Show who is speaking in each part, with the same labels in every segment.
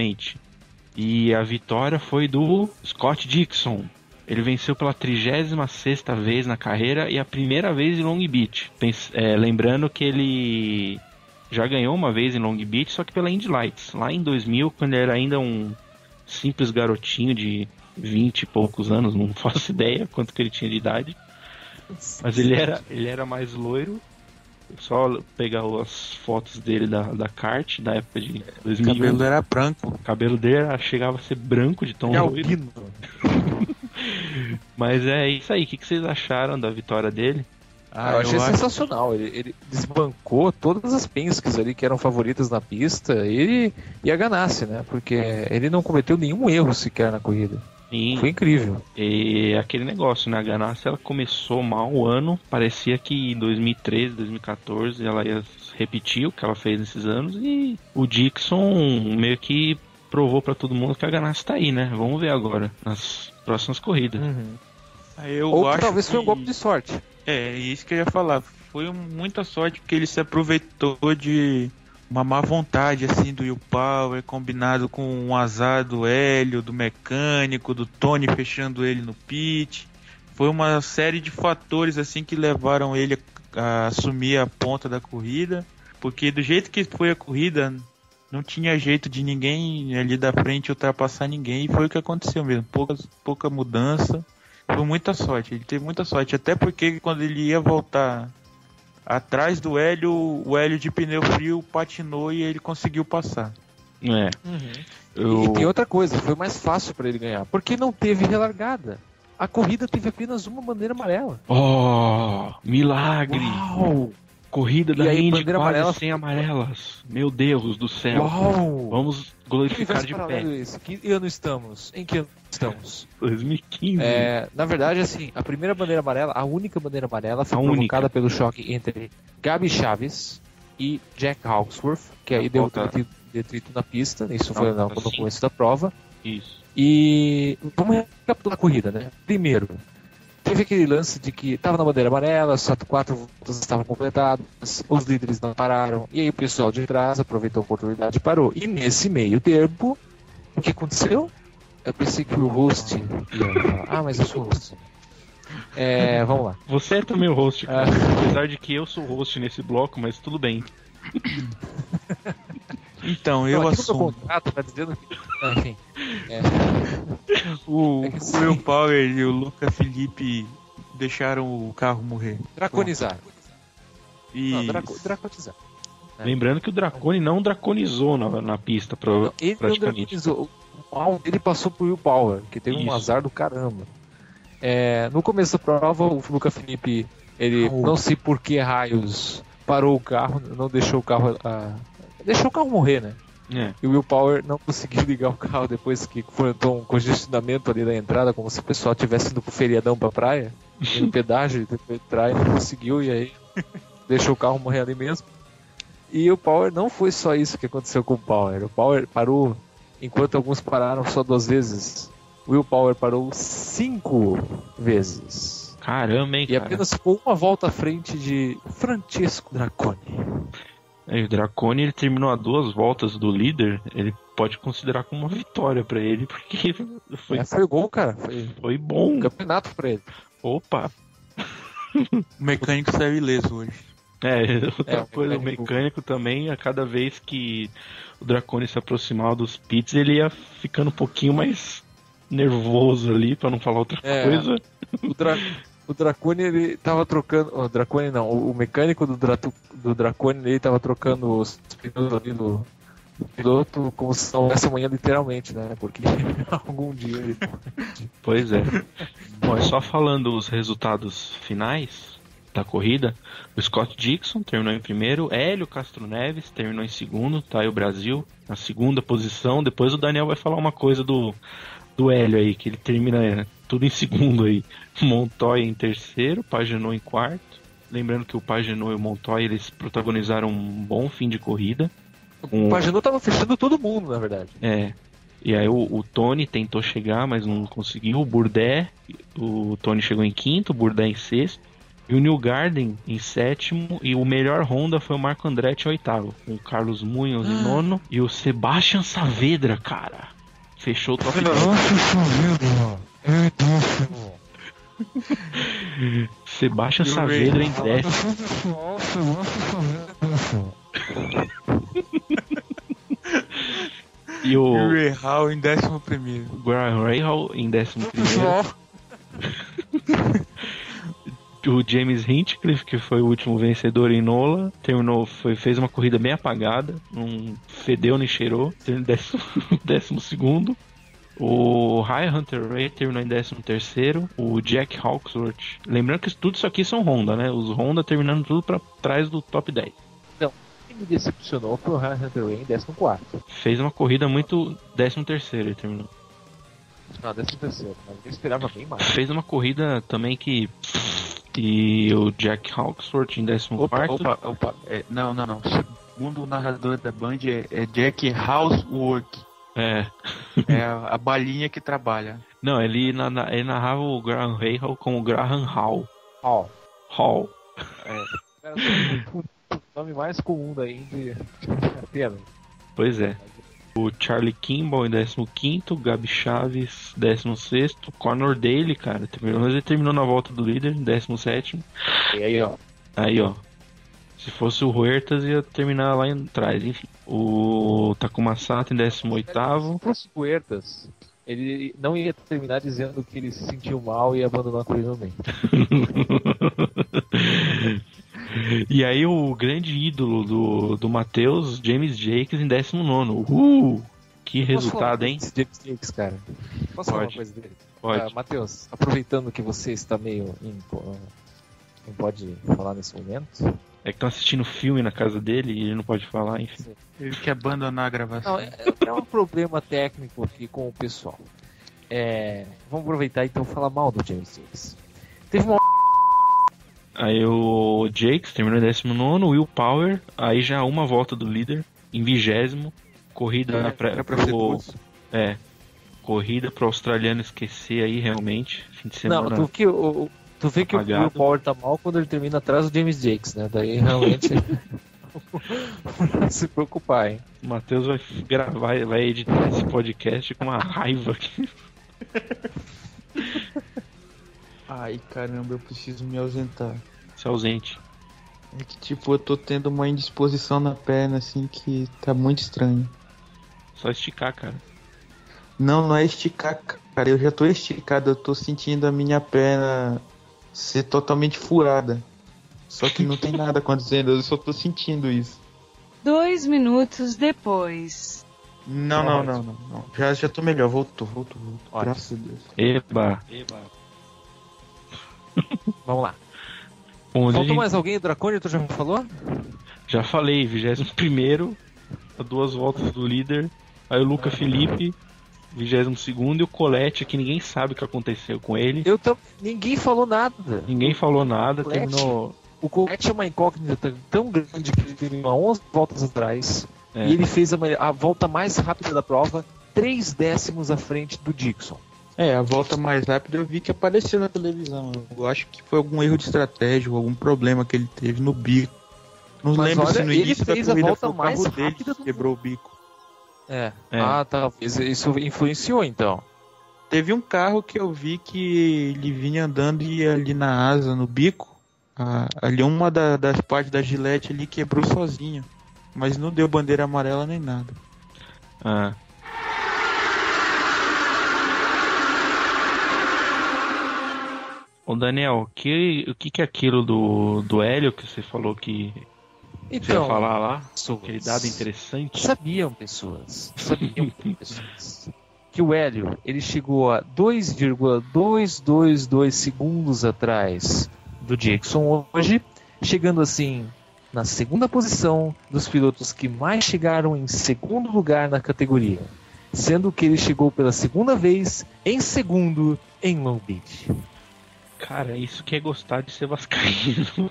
Speaker 1: finalmente. E a vitória foi do Scott Dixon. Ele venceu pela 36 vez na carreira e a primeira vez em Long Beach. É, lembrando que ele já ganhou uma vez em Long Beach, só que pela Indy Lights. Lá em 2000, quando ele era ainda um simples garotinho de 20 e poucos anos, não faço ideia quanto que ele tinha de idade. Mas ele era, ele era mais loiro. Só pegar as fotos dele da, da kart da época de 2001.
Speaker 2: O cabelo era branco.
Speaker 1: O cabelo dele era, chegava a ser branco de tão
Speaker 2: É albino.
Speaker 1: Mas é isso aí. O que, que vocês acharam da vitória dele?
Speaker 2: Ah,
Speaker 3: eu achei
Speaker 2: acho-
Speaker 3: sensacional. Ele, ele desbancou todas as Penske's ali que eram favoritas na pista. Ele e a Ganassi, né? Porque ele não cometeu nenhum erro sequer na corrida.
Speaker 1: Sim.
Speaker 3: Foi incrível.
Speaker 1: E aquele negócio, né? A Ganassi ela começou mal o ano. Parecia que em 2013, 2014 ela ia repetir o que ela fez nesses anos. E o Dixon meio que provou pra todo mundo que a Ganassi tá aí, né? Vamos ver agora nas próximas corridas.
Speaker 2: Ah, Eu
Speaker 3: Ou
Speaker 2: acho
Speaker 3: talvez foi um
Speaker 2: que-
Speaker 3: golpe de sorte.
Speaker 2: É, isso que eu ia falar. Foi muita sorte porque ele se aproveitou de uma má vontade assim do Will Power, combinado com um azar do Hélio, do mecânico, do Tony fechando ele no pit. Foi uma série de fatores assim que levaram ele a, a assumir a ponta da corrida, porque do jeito que foi a corrida, não tinha jeito de ninguém ali da frente ultrapassar ninguém, e foi o que aconteceu mesmo. Pouca, pouca mudança. Foi muita sorte, ele teve muita sorte. Até porque quando ele ia voltar atrás do Hélio, o Hélio de pneu frio patinou e ele conseguiu passar.
Speaker 1: É.
Speaker 3: E tem outra coisa, foi mais fácil pra ele ganhar. Porque não teve relargada. A corrida teve apenas uma bandeira amarela.
Speaker 1: Oh, milagre!
Speaker 3: Uau!
Speaker 1: Corrida da
Speaker 3: aí,
Speaker 1: Indy
Speaker 3: bandeira
Speaker 1: quase
Speaker 3: amarela-
Speaker 1: sem amarelas. Meu Deus do céu.
Speaker 3: Uau!
Speaker 1: Vamos glorificar de pé.
Speaker 3: é esse? Que ano estamos? Em que ano estamos?
Speaker 1: 2015.
Speaker 3: É, na verdade, assim, a primeira bandeira amarela, a única bandeira amarela, foi
Speaker 1: A
Speaker 3: provocada
Speaker 1: única.
Speaker 3: pelo choque entre Gabi Chaves e Jack Hawksworth, que aí deu detrito, detrito na pista, isso
Speaker 1: Não,
Speaker 3: foi no,
Speaker 1: tá
Speaker 3: no começo da prova.
Speaker 1: Isso.
Speaker 3: E vamos recapitular a corrida, né? Primeiro, teve aquele lance de que estava na bandeira amarela, só quatro voltas estavam completadas, os líderes não pararam, e aí o pessoal de trás aproveitou a oportunidade e parou. E nesse meio tempo, o que aconteceu? Eu pensei que o host ia falar, ah, mas eu sou host. É, vamos lá.
Speaker 1: Você é também o host, cara.
Speaker 3: Ah.
Speaker 1: Apesar de que eu sou o host nesse bloco, mas tudo bem.
Speaker 2: Então, eu
Speaker 3: Não,
Speaker 2: assumo.
Speaker 3: contrato tá dizendo que. Ah, Enfim. É,
Speaker 2: O,
Speaker 3: É que
Speaker 2: o. Will Power e o Luca Felipe deixaram o carro morrer.
Speaker 3: draconizar.
Speaker 2: E
Speaker 3: Não, draco, draconizar. É.
Speaker 1: Lembrando que o Dracone não draconizou na, na pista, pro,
Speaker 3: Não, ele não
Speaker 1: praticamente.
Speaker 3: draconizou. Mal dele passou pro Will Power, que teve um
Speaker 1: Isso.
Speaker 3: azar do caramba. É, no começo da prova, o Luca Felipe, ele
Speaker 2: Ah, o-
Speaker 3: não sei por que raios parou o carro, não deixou o carro. ah, deixou o carro morrer, né?
Speaker 1: É.
Speaker 3: E o Will Power não conseguiu ligar o carro depois que enfrentou um congestionamento ali na entrada, como se o pessoal tivesse indo pro feriadão pra praia. No pedágio, depois entrar e não conseguiu, e aí deixou o carro morrer ali mesmo. E o Power não foi só isso que aconteceu com o Power. O Power parou, enquanto alguns pararam só duas vezes. O Will Power parou cinco vezes.
Speaker 1: Caramba, hein,
Speaker 3: E
Speaker 1: cara.
Speaker 3: apenas ficou uma volta à frente de Francesco Draconi.
Speaker 1: É, o Dracone ele terminou a duas voltas do líder, ele pode considerar como uma vitória pra ele, porque foi,
Speaker 3: É, foi o gol, cara. Foi
Speaker 1: foi bom.
Speaker 3: um campeonato pra ele.
Speaker 1: Opa!
Speaker 2: o mecânico saiu ileso hoje.
Speaker 1: É, outra
Speaker 3: É, o
Speaker 1: coisa, o
Speaker 3: mecânico-
Speaker 1: mecânico também, a cada vez que o Dracone se aproximava dos pits, ele ia ficando um pouquinho mais nervoso ali, pra não falar outra
Speaker 3: É.
Speaker 1: coisa.
Speaker 3: O, Dra o Dracone, ele tava trocando. O Dracone não, o, mecânico do, Dratu do Dracone, ele tava trocando os pneus ali do, do piloto como se não houvesse amanhã, literalmente, né? Porque algum dia ele.
Speaker 1: Pois é. Bom, é só falando os resultados finais da corrida. O Scott Dixon terminou em primeiro, Hélio Castro Neves terminou em segundo, tá aí o Brasil na segunda posição. Depois o Daniel vai falar uma coisa do, do Hélio aí, que ele termina é, tudo em segundo aí. Montoya em terceiro, Pagenou em quarto. Lembrando que o Pagenou e o Montoya eles protagonizaram um bom fim de corrida.
Speaker 3: O Pagenou tava fechando todo mundo, na verdade.
Speaker 1: É. E aí o, o Tony tentou chegar, mas não conseguiu. O Burdé, o Tony chegou em quinto, o Burdé em sexto. E o New Garden em sétimo. E o melhor Honda foi o Marco Andretti em oitavo. Com o Carlos Munhoz em nono. E o Sebastian Saavedra, cara. Fechou o top 10. Sebastian
Speaker 2: E o
Speaker 1: Saavedra em
Speaker 2: Ray-
Speaker 1: décimo. E
Speaker 2: E o
Speaker 1: o
Speaker 2: Ray Hall em décimo primeiro.
Speaker 1: Graham Rahal em décimo primeiro. O James Hinchcliffe, que foi o último vencedor em Nola, terminou, foi, fez uma corrida bem apagada, não fedeu nem cheirou, terminou em décimo, décimo segundo. O High Hunter Ray terminou em décimo terceiro. O Jack Hawksworth. Lembrando que tudo isso aqui são Honda, né? Os Honda terminando tudo pra trás do top 10.
Speaker 3: Quem me decepcionou foi o Ryan Hunter Ray em 14.
Speaker 1: Fez uma corrida muito. décimo terceiro ele terminou.
Speaker 3: Não, 13, mas eu esperava bem mais.
Speaker 1: Fez uma corrida também que. E o Jack Hawksworth em décimo
Speaker 2: Opa,
Speaker 1: quarto.
Speaker 2: opa, opa. É, não, não, não. Segundo o narrador da Band é, é Jack Housework.
Speaker 1: É.
Speaker 2: É a, a balinha que trabalha.
Speaker 1: Não, ele, na- na- ele narrava o Graham Rahal como Graham Hall.
Speaker 3: Ó,
Speaker 1: Hall.
Speaker 3: cara, o nome mais comum da Indy. Pena.
Speaker 1: Pois é. O Charlie Kimball em 15, Gabi Chaves 16, Conor Daly, cara, terminou, mas ele terminou na volta do líder, em 17.
Speaker 3: E aí, ó.
Speaker 1: Aí, ó. Se fosse o Huertas, ia terminar lá em trás, enfim. O Takuma Sato em 18.
Speaker 3: Se fosse o Huertas, ele não ia terminar dizendo que ele se sentiu mal e ia abandonar a corrida no meio.
Speaker 1: E aí o grande ídolo do, do Matheus, James Jakes em 19. Uhul! Que resultado, hein?
Speaker 3: James Jakes, cara? Posso falar uma
Speaker 1: Pode.
Speaker 3: coisa dele?
Speaker 1: Pode.
Speaker 3: Ah, Matheus, aproveitando que você está meio. Em, não pode falar nesse momento.
Speaker 1: É que estão assistindo filme na casa dele e ele não pode falar, enfim.
Speaker 2: Teve que abandonar a gravação.
Speaker 3: Não, é, é um problema técnico aqui com o pessoal. É, vamos aproveitar então e falar mal do James Jakes. Teve uma
Speaker 1: Aí o Jakes terminou em 19, Will Power, aí já uma volta do líder, em vigésimo. Corrida
Speaker 2: Era pra ser
Speaker 1: pro. É. Corrida pro australiano esquecer aí realmente. Fim de
Speaker 3: Não,
Speaker 1: semana.
Speaker 3: tu, que, o, tu vê que o
Speaker 1: Apagado.
Speaker 3: Will Power tá mal quando ele termina atrás do James Jakes, né? Daí realmente. se preocupar, hein?
Speaker 1: O Matheus vai gravar, vai editar esse podcast com uma raiva aqui.
Speaker 2: Ai, caramba, eu preciso me ausentar.
Speaker 1: Se ausente.
Speaker 2: É que, tipo, eu tô tendo uma indisposição na perna, assim, que tá muito estranho.
Speaker 1: Só esticar, cara.
Speaker 2: Não, não é esticar, cara. Eu já tô esticado, eu tô sentindo a minha perna ser totalmente furada. Só que não tem nada acontecendo, eu só tô sentindo isso.
Speaker 4: Dois minutos depois.
Speaker 2: Não, não, não, não. não. Já, já tô melhor, voltou, voltou, voltou.
Speaker 3: Ótimo.
Speaker 2: Graças a Deus.
Speaker 1: Eba.
Speaker 3: Vamos lá.
Speaker 1: Onde
Speaker 3: Faltou
Speaker 1: gente-
Speaker 3: mais alguém? O Dracônio, tu já me falou?
Speaker 1: Já falei, 21 a duas voltas do líder. Aí o Luca Felipe, 22 e o Colette, que ninguém sabe o que aconteceu com ele.
Speaker 3: Eu tam... Ninguém falou nada.
Speaker 1: Ninguém falou nada,
Speaker 3: Colette?
Speaker 1: terminou.
Speaker 3: O Colette é uma incógnita tão grande que ele terminou 11 voltas atrás.
Speaker 1: É.
Speaker 3: E ele fez a, a volta mais rápida da prova, 3 décimos à frente do Dixon.
Speaker 2: É, a volta mais rápida eu vi que apareceu na televisão. Eu acho que foi algum erro de estratégia, ou algum problema que ele teve no bico. Não
Speaker 3: Mas
Speaker 2: lembro
Speaker 3: olha,
Speaker 2: se no início da
Speaker 3: a
Speaker 2: corrida
Speaker 3: volta
Speaker 2: foi o
Speaker 3: mais
Speaker 2: carro dele que
Speaker 3: do
Speaker 2: quebrou o bico.
Speaker 3: É.
Speaker 1: É.
Speaker 3: Ah, talvez isso influenciou então.
Speaker 2: Teve um carro que eu vi que ele vinha andando e ali na asa, no bico, a- ali uma da- das partes da gilete ali quebrou sozinho. Mas não deu bandeira amarela nem nada.
Speaker 1: Ah. Ô Daniel, o que, o que que é aquilo do, do Hélio que você falou que você ia
Speaker 3: Então,
Speaker 1: falar lá?
Speaker 3: pessoas
Speaker 1: Aquele dado interessante?
Speaker 3: sabiam pessoas, sabiam pessoas que o Hélio ele chegou a 2,222 segundos atrás do Jackson hoje, chegando assim na segunda posição dos pilotos que mais chegaram em segundo lugar na categoria, sendo que ele chegou pela segunda vez em segundo em Long Beach.
Speaker 1: Cara, isso que é gostar de ser vascaíno.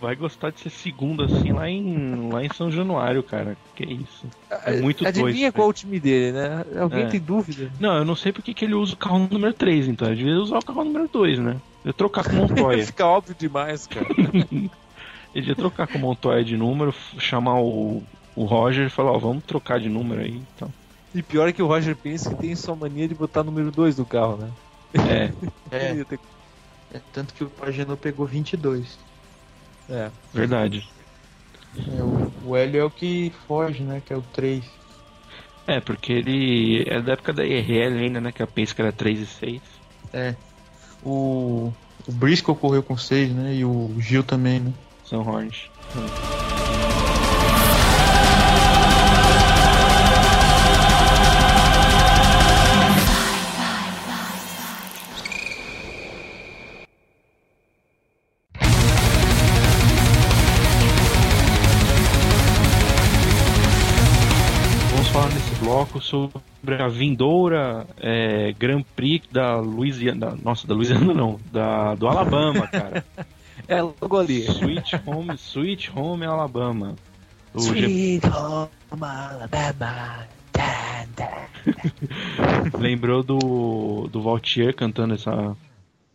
Speaker 1: Vai gostar de ser segundo assim lá em, lá em São Januário, cara. Que isso. É muito
Speaker 3: Adivinha
Speaker 1: dois,
Speaker 3: qual o time dele, né? Alguém
Speaker 1: É.
Speaker 3: tem dúvida?
Speaker 1: Não, eu não sei porque que ele usa o carro número 3, então. Ele devia usar o carro número 2, né? Eu trocar com o Montoya.
Speaker 3: Fica óbvio demais, cara.
Speaker 1: Ele ia trocar com o Montoya de número, chamar o, o Roger e falar, ó, vamos trocar de número aí. Então.
Speaker 3: E pior é que o Roger pensa que tem sua mania de botar número 2 do carro, né?
Speaker 1: É,
Speaker 2: É, é tanto que o Pagenot pegou 22.
Speaker 3: é.
Speaker 1: verdade.
Speaker 2: É, o, o Hélio é o que foge, né? Que é o 3.
Speaker 1: É, porque ele é da época da IRL ainda, né? Que a Penske era 3 e 6.
Speaker 2: É. O, o Briscoe correu com 6, né? E o Gil também, né?
Speaker 1: São Hornet. Vamos bloco sobre a vindoura é, Grand Prix da Louisiana. da- Nossa, da Louisiana não, da, do Alabama, cara.
Speaker 3: É logo ali.
Speaker 1: Sweet Home, Sweet Home Alabama. O G-
Speaker 3: Sweet Home Alabama.
Speaker 1: Lembrou do do Vautier cantando essa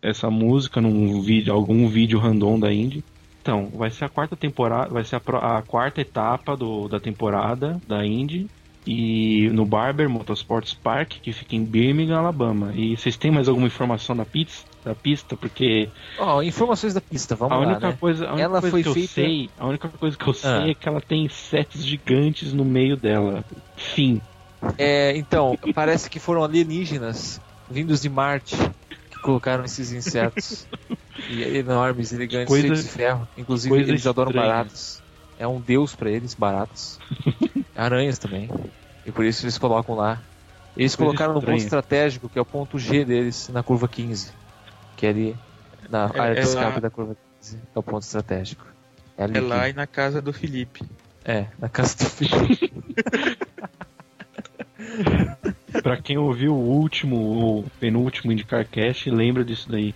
Speaker 1: essa música num vídeo, algum vídeo random da Indy. Então, vai ser a quarta temporada, vai ser a, a quarta etapa do, da temporada da Indy e no Barber Motorsports Park, que fica em Birmingham, Alabama. E vocês têm mais alguma informação da pista? Da pista, porque
Speaker 3: Ó, informações da pista, vamos
Speaker 1: a
Speaker 3: lá,
Speaker 1: única
Speaker 3: né?
Speaker 1: coisa, a única
Speaker 3: Ela
Speaker 1: coisa
Speaker 3: foi
Speaker 1: que eu
Speaker 3: feita-
Speaker 1: sei, a única coisa que eu sei
Speaker 3: Ah.
Speaker 1: é que ela tem sets gigantes no meio dela. Fim.
Speaker 3: É, então, parece que foram alienígenas vindos de Marte que colocaram esses insetos e enormes, elegantes,
Speaker 1: Coisa-
Speaker 3: cheios de ferro. Inclusive, eles adoram
Speaker 1: estranha.
Speaker 3: baratas. É um deus pra eles, baratas. Aranhas também. E por isso eles colocam lá. Eles
Speaker 1: Coisa
Speaker 3: colocaram no ponto
Speaker 1: estranha.
Speaker 3: estratégico, que é o ponto G deles, na curva 15. Que é ali na
Speaker 2: É-
Speaker 3: área de
Speaker 2: é
Speaker 3: escape
Speaker 2: lá-
Speaker 3: da curva 15. É o ponto estratégico. É, ali
Speaker 2: É lá e na casa do Felipe.
Speaker 3: É, na casa do Felipe.
Speaker 1: Pra quem ouviu o último, o penúltimo Indicar Cast, lembra disso daí.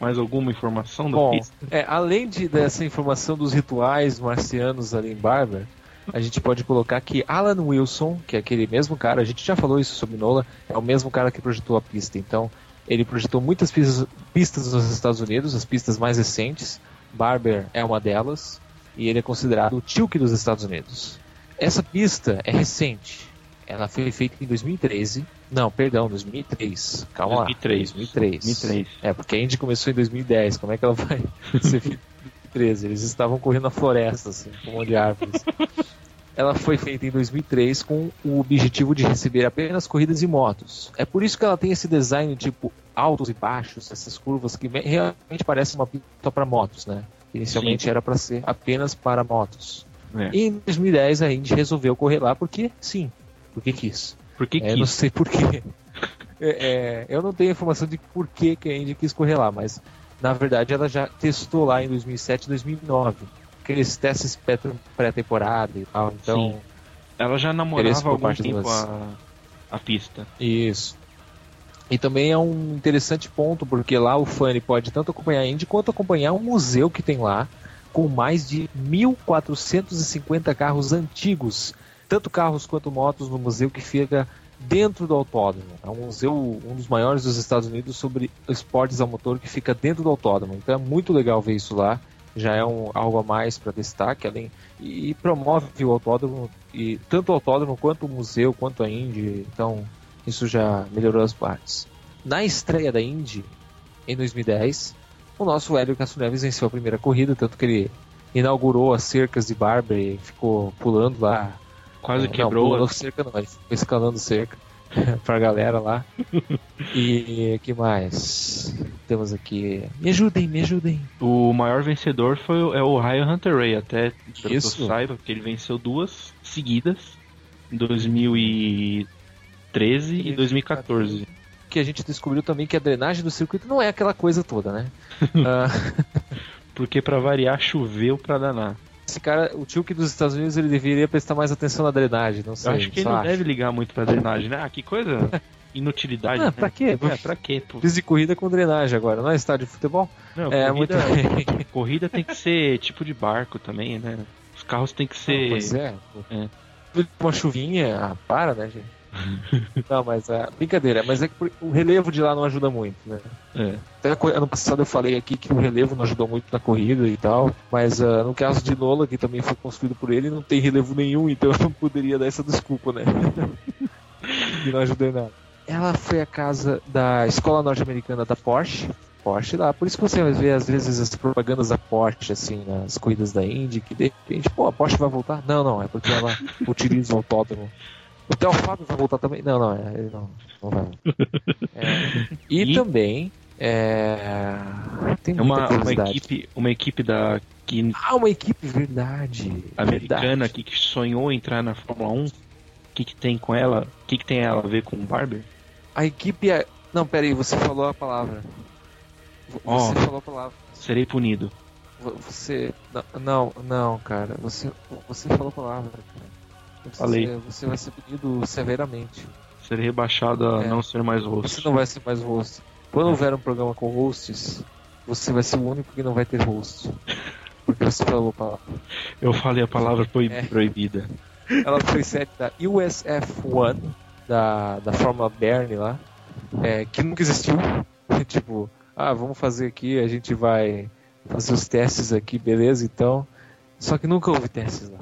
Speaker 1: Mais alguma informação da
Speaker 3: Bom,
Speaker 1: pista?
Speaker 3: é, além de, dessa informação dos rituais marcianos ali em Barber, a gente pode colocar que Alan Wilson, que é aquele mesmo cara, a gente já falou isso sobre Nola, é o mesmo cara que projetou a pista. Então, ele projetou muitas pistas, pistas nos Estados Unidos, as pistas mais recentes. Barber é uma delas, e ele é considerado o Tilke dos Estados Unidos. Essa pista é recente. Ela foi feita em 2013. Não, perdão, 2003. Calma
Speaker 1: 2003.
Speaker 3: lá. 2003.
Speaker 1: 2003.
Speaker 3: É, porque a Indy começou em 2010. Como é que ela vai ser feita em 2013? Eles estavam correndo na floresta, assim, com um monte de árvores. Ela foi feita em 2003 com o objetivo de receber apenas corridas e motos. É por isso que ela tem esse design tipo altos e baixos, essas curvas que me- realmente parecem uma pista para motos, né? Inicialmente
Speaker 1: Sim.
Speaker 3: era para ser apenas para motos.
Speaker 1: É.
Speaker 3: E em 2010 a Indy resolveu correr lá porque sim, porque quis.
Speaker 1: Por que
Speaker 3: É, eu não
Speaker 1: quis?
Speaker 3: sei porquê. É, é, eu não tenho informação de por que, que a Indy quis correr lá, mas na verdade ela já testou lá em 2007 e 2009. Aqueles testes pré- pré-temporada e tal. Então,
Speaker 1: Sim. Ela já namorava há algum tempo
Speaker 3: das-
Speaker 1: a, a pista.
Speaker 3: isso. E também é um interessante ponto, porque lá o fã pode tanto acompanhar a Indy quanto acompanhar um museu que tem lá, com mais de 1.450 carros antigos, tanto carros quanto motos no museu que fica dentro do autódromo. É um museu, um dos maiores dos Estados Unidos sobre esportes a motor que fica dentro do autódromo. Então é muito legal ver isso lá. Já é um, algo a mais para destaque, além e, promove o autódromo e tanto o autódromo quanto o museu quanto a Indy. Então isso já melhorou as partes. Na estreia da Indy em 2010, o nosso Hélio Castro Neves venceu a primeira corrida, tanto que ele inaugurou as cercas de Barber e ficou pulando lá
Speaker 1: Quase
Speaker 3: não,
Speaker 1: quebrou.
Speaker 3: pulando cerca não, ele foi escalando cerca pra galera lá. E que mais? Temos aqui. Me ajudem, me ajudem.
Speaker 1: O maior vencedor foi o- é o Ryan Hunter Ray, até pelo que
Speaker 3: Isso.
Speaker 1: eu saiba, porque ele venceu duas seguidas em 2013 e 2014.
Speaker 3: Que a gente descobriu também que a drenagem do circuito não é aquela coisa toda, né? Ah,
Speaker 1: Porque pra variar choveu pra danar.
Speaker 3: Esse cara, o Tilke dos Estados Unidos, ele deveria prestar mais atenção na drenagem, não sei.
Speaker 1: Eu acho que ele não
Speaker 3: acho.
Speaker 1: deve ligar muito pra drenagem, né? Ah, que coisa inutilidade.
Speaker 3: Ah,
Speaker 1: né?
Speaker 3: pra quê?
Speaker 1: É, pra quê? Pô?
Speaker 3: Fiz de corrida com drenagem agora, não é estádio de futebol?
Speaker 1: Não,
Speaker 3: é, muito
Speaker 1: corrida,
Speaker 3: bem.
Speaker 1: corrida tem que ser tipo de barco também, né? Os carros tem que ser.
Speaker 3: Pois é.
Speaker 1: É.
Speaker 3: Uma chuvinha, ah, para, né, gente? Não, mas é brincadeira, mas é que o relevo de lá não ajuda muito, né?
Speaker 1: É.
Speaker 3: Até ano passado eu falei aqui que o relevo não ajudou muito na corrida e tal, mas ah, no caso de Lola, que também foi construído por ele, não tem relevo nenhum, então eu não poderia dar essa desculpa, né? e não ajudei nada. Ela foi a casa da escola norte-americana da Porsche. Porsche lá, por isso que você vai ver às vezes as propagandas da Porsche, assim, nas corridas da Indy, que de repente, pô, a Porsche vai voltar? Não, não, é porque ela utiliza o autódromo. O Theo Fábio vai voltar também? Não, não, é, ele não, não vai. É, e,
Speaker 1: E-
Speaker 3: também, é, tem
Speaker 1: É uma, uma equipe, uma equipe da que,
Speaker 3: Ah, uma equipe, verdade.
Speaker 1: americana
Speaker 3: verdade.
Speaker 1: aqui que sonhou entrar na Fórmula 1. O que, que tem com ela? O que, que tem ela a ver com o Barber?
Speaker 3: A equipe é. Não, peraí, você falou a palavra. Você falou a palavra.
Speaker 1: Serei punido.
Speaker 3: Vo- Você. não- Não, não, cara. Você, você falou a palavra, cara. Você,
Speaker 1: Falei.
Speaker 3: Você vai ser punido severamente.
Speaker 1: Serei rebaixado a
Speaker 3: É.
Speaker 1: não ser mais
Speaker 3: Você
Speaker 1: host.
Speaker 3: não vai ser mais host. Quando houver um programa com hosts, você vai ser o único que não vai ter host. Porque você falou a palavra.
Speaker 1: Eu falei a palavra proib-
Speaker 3: É.
Speaker 1: proibida.
Speaker 3: Ela foi sete da USF1, da, da Fórmula Bernie lá, é, que nunca existiu. tipo, ah, vamos fazer aqui, a gente vai fazer os testes aqui, beleza, então. Só que nunca houve testes lá.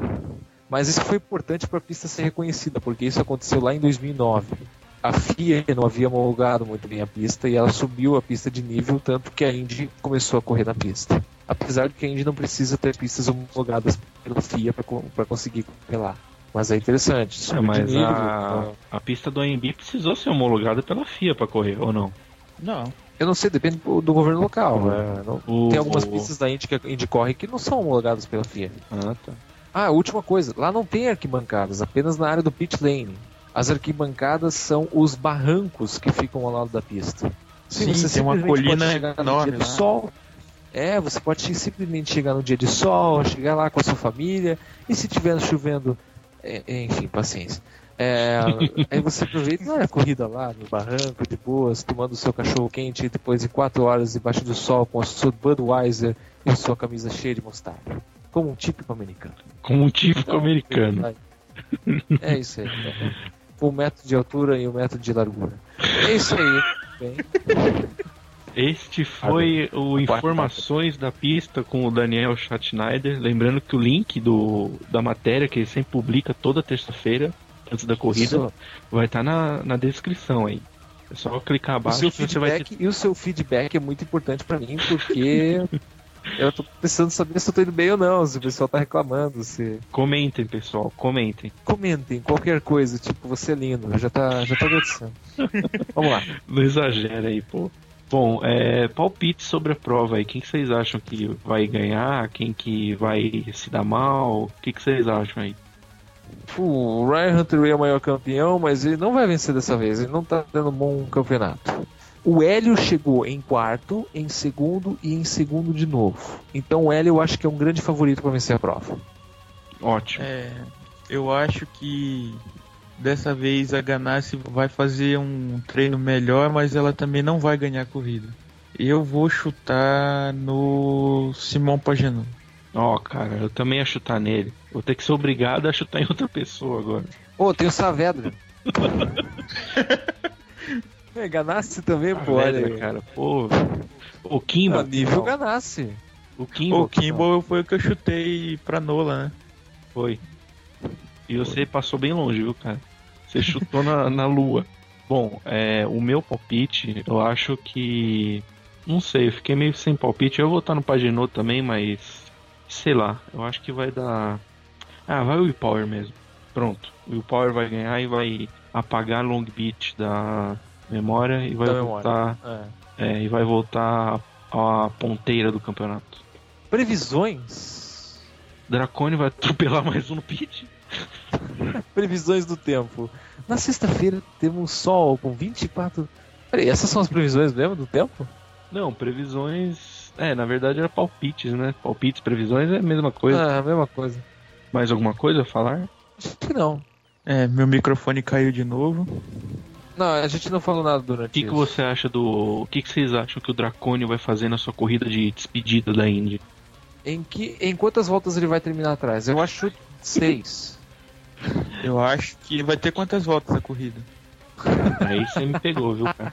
Speaker 3: Mas isso foi importante para a pista ser reconhecida, porque isso aconteceu lá em 2009. A FIA não havia homologado muito bem a pista e ela subiu a pista de nível, tanto que a Indy começou a correr na pista. Apesar de que a Indy não precisa ter pistas homologadas pela FIA para conseguir correr lá. Mas é interessante.
Speaker 1: É, mas
Speaker 3: nível,
Speaker 1: a,
Speaker 3: né?
Speaker 1: a pista do AMB precisou ser homologada pela FIA para correr, ou não?
Speaker 2: Não.
Speaker 3: Eu não sei, depende do do governo local. né? Não-
Speaker 1: O-
Speaker 3: Tem algumas
Speaker 1: o-
Speaker 3: pistas da Indy que a Indy corre que não são homologadas pela FIA.
Speaker 1: Ah, tá.
Speaker 3: Ah, última coisa, lá não tem arquibancadas, apenas na área do pit lane. As arquibancadas são os barrancos que ficam ao lado da pista.
Speaker 2: Sim, tem uma colina
Speaker 3: no
Speaker 2: enorme
Speaker 3: dia do
Speaker 2: lá.
Speaker 3: sol. É, você pode simplesmente chegar no dia de sol, chegar lá com a sua família, e se tiver chovendo, é, é, enfim, paciência. É, aí você aproveita a corrida lá no barranco, de boas, tomando o seu cachorro quente depois de quatro horas debaixo do sol com a sua Budweiser e a sua camisa cheia de mostarda. Como um típico americano.
Speaker 1: Como um típico americano.
Speaker 3: É isso aí. né? Um metro de altura e um metro de largura. É isso aí. Bem,
Speaker 1: Este foi o Informações da Pista com o Daniel Schatzneider. Lembrando que o link do, da matéria, que ele sempre publica toda terça-feira, antes da corrida,
Speaker 3: Isso.
Speaker 1: vai estar na, na descrição aí. É só clicar
Speaker 3: o
Speaker 1: abaixo
Speaker 3: seu
Speaker 1: que você vai ter.
Speaker 3: feedback e o seu feedback é muito importante pra mim porque eu tô precisando saber se eu tô indo bem ou não, se o pessoal tá reclamando, se
Speaker 1: Comentem, pessoal, comentem.
Speaker 3: comentem qualquer coisa, tipo, você é lindo, já tá, já tô agradecendo. Vamos lá.
Speaker 1: Não exagera aí, pô. Bom, é, palpite sobre a prova aí. Quem que vocês acham que vai ganhar? Quem que vai se dar mal? O que, que vocês acham aí?
Speaker 3: O Ryan Hunter é o maior campeão, mas ele não vai vencer dessa vez, ele não tá dando um bom campeonato. O Hélio chegou em quarto, em segundo e em segundo de novo. Então o Hélio eu acho que é um grande favorito para vencer a prova.
Speaker 1: Ótimo.
Speaker 2: É, eu acho que dessa vez a Ganassi vai fazer um treino melhor, mas ela também não vai ganhar a corrida. Eu vou chutar no Simon Pagenaud.
Speaker 1: Ó, cara, eu também ia chutar nele. Vou ter que ser obrigado a chutar em outra pessoa agora.
Speaker 3: Pô, tem o Saavedra. é, Ganassi também, pô, olha
Speaker 1: Velho, cara, pô. O Kimbo.
Speaker 3: Ah, nível Ganassi.
Speaker 1: O Kimbo.
Speaker 2: O Kimball foi o que eu chutei pra Nola, né?
Speaker 1: Foi. E você passou bem longe, viu, cara? Você chutou na, na lua. Bom, é, o meu palpite, eu acho que. Não sei, eu fiquei meio sem palpite. Eu vou votar no Paginot também, mas. Sei lá, eu acho que vai dar. Ah, vai o Will Power mesmo. Pronto. O Will Power vai ganhar e vai apagar Long Beach da memória e vai
Speaker 3: Da
Speaker 1: voltar.
Speaker 3: É.
Speaker 1: É, e vai voltar à ponteira do campeonato.
Speaker 3: Previsões.
Speaker 1: Dracone vai atropelar mais um no pit?
Speaker 3: Previsões do tempo. Na sexta-feira temos sol com 24. Peraí, essas são as previsões mesmo do tempo?
Speaker 1: Não, previsões. É, na verdade era palpites, né? Palpites, previsões é a mesma coisa.
Speaker 3: Ah, a mesma coisa.
Speaker 1: Mais alguma coisa a falar?
Speaker 3: Acho que não.
Speaker 2: É, meu microfone caiu de novo.
Speaker 3: Não, a gente não falou nada durante
Speaker 1: O que, que você acha do. O que, que vocês acham que o Dracone vai fazer na sua corrida de despedida da Indy?
Speaker 3: Em, que, em quantas voltas ele vai terminar atrás? Eu acho seis.
Speaker 2: Eu acho que vai ter quantas voltas a corrida?
Speaker 1: Aí você me pegou, viu, cara?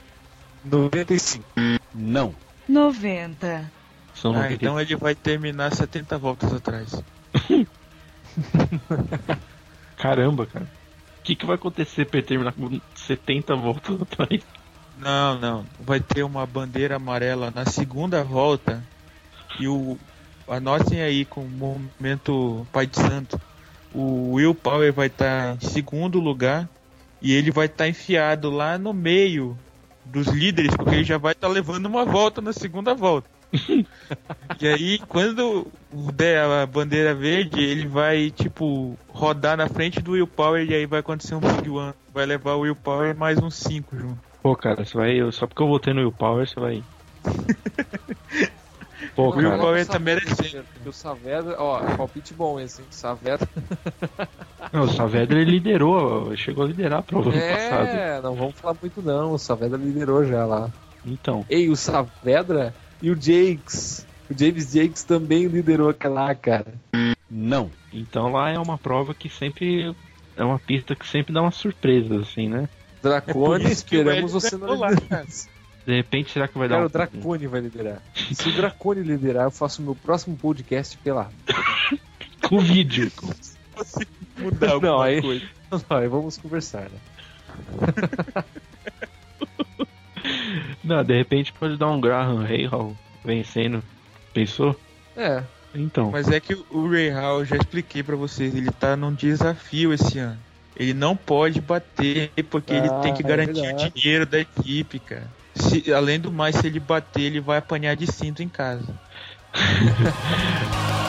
Speaker 3: 95.
Speaker 5: Não.
Speaker 4: 90.
Speaker 1: São
Speaker 2: Ah,
Speaker 1: 90.
Speaker 2: então ele vai terminar 70 voltas atrás.
Speaker 1: Caramba, cara. O que, que vai acontecer pra ele terminar com 70 voltas atrás?
Speaker 2: Não, não. Vai ter uma bandeira amarela na segunda volta. E o. Anotem aí com o momento Pai de Santo. O Will Power vai estar em segundo lugar. E ele vai estar enfiado lá no meio dos líderes, porque ele já vai estar levando uma volta na segunda volta. e aí, quando der a bandeira verde, ele vai, tipo, rodar na frente do Will Power e aí vai acontecer um Big One. Vai levar o Will Power mais uns 5 junto.
Speaker 1: Pô, cara, você vai. eu- Só porque eu votei no Will Power, você vai. Pô,
Speaker 2: O Will. Power tá merecendo.
Speaker 3: Porque o Saavedra, ó, é palpite bom esse, hein? Saavedra.
Speaker 1: Não, o Saavedra ele liderou, chegou a liderar a prova no passado.
Speaker 3: É, não vamos falar muito não. O Saavedra liderou já lá.
Speaker 1: Então,
Speaker 3: Ei, o Saavedra e o Jakes. O James Jakes também liderou aquela lá, cara.
Speaker 5: Não.
Speaker 1: então lá é uma prova que sempre. É uma pista que sempre dá umas surpresas, assim, né?
Speaker 3: Dracone,
Speaker 2: É
Speaker 3: esperamos você
Speaker 2: lá,
Speaker 3: liderança.
Speaker 1: De repente, será que vai dar
Speaker 3: Cara,
Speaker 1: um.
Speaker 3: o Dracone vai liderar. Se o Dracone liderar, eu faço o meu próximo podcast pelado.
Speaker 1: Com vídeo.
Speaker 2: Mudar alguma
Speaker 3: Não, aí-
Speaker 2: coisa.
Speaker 3: Não, aí vamos conversar, né?
Speaker 1: Não, de repente pode dar um Graham Rahal vencendo. Pensou?
Speaker 3: É,
Speaker 1: Então.
Speaker 2: Mas é que o Ray Hall, eu já expliquei pra vocês, ele tá num desafio esse ano. Ele não pode bater porque ele
Speaker 3: Ah,
Speaker 2: tem que
Speaker 3: é
Speaker 2: garantir o
Speaker 3: verdade.
Speaker 2: dinheiro da equipe, cara. Se- além do mais, se ele bater, ele vai apanhar de cinto em casa.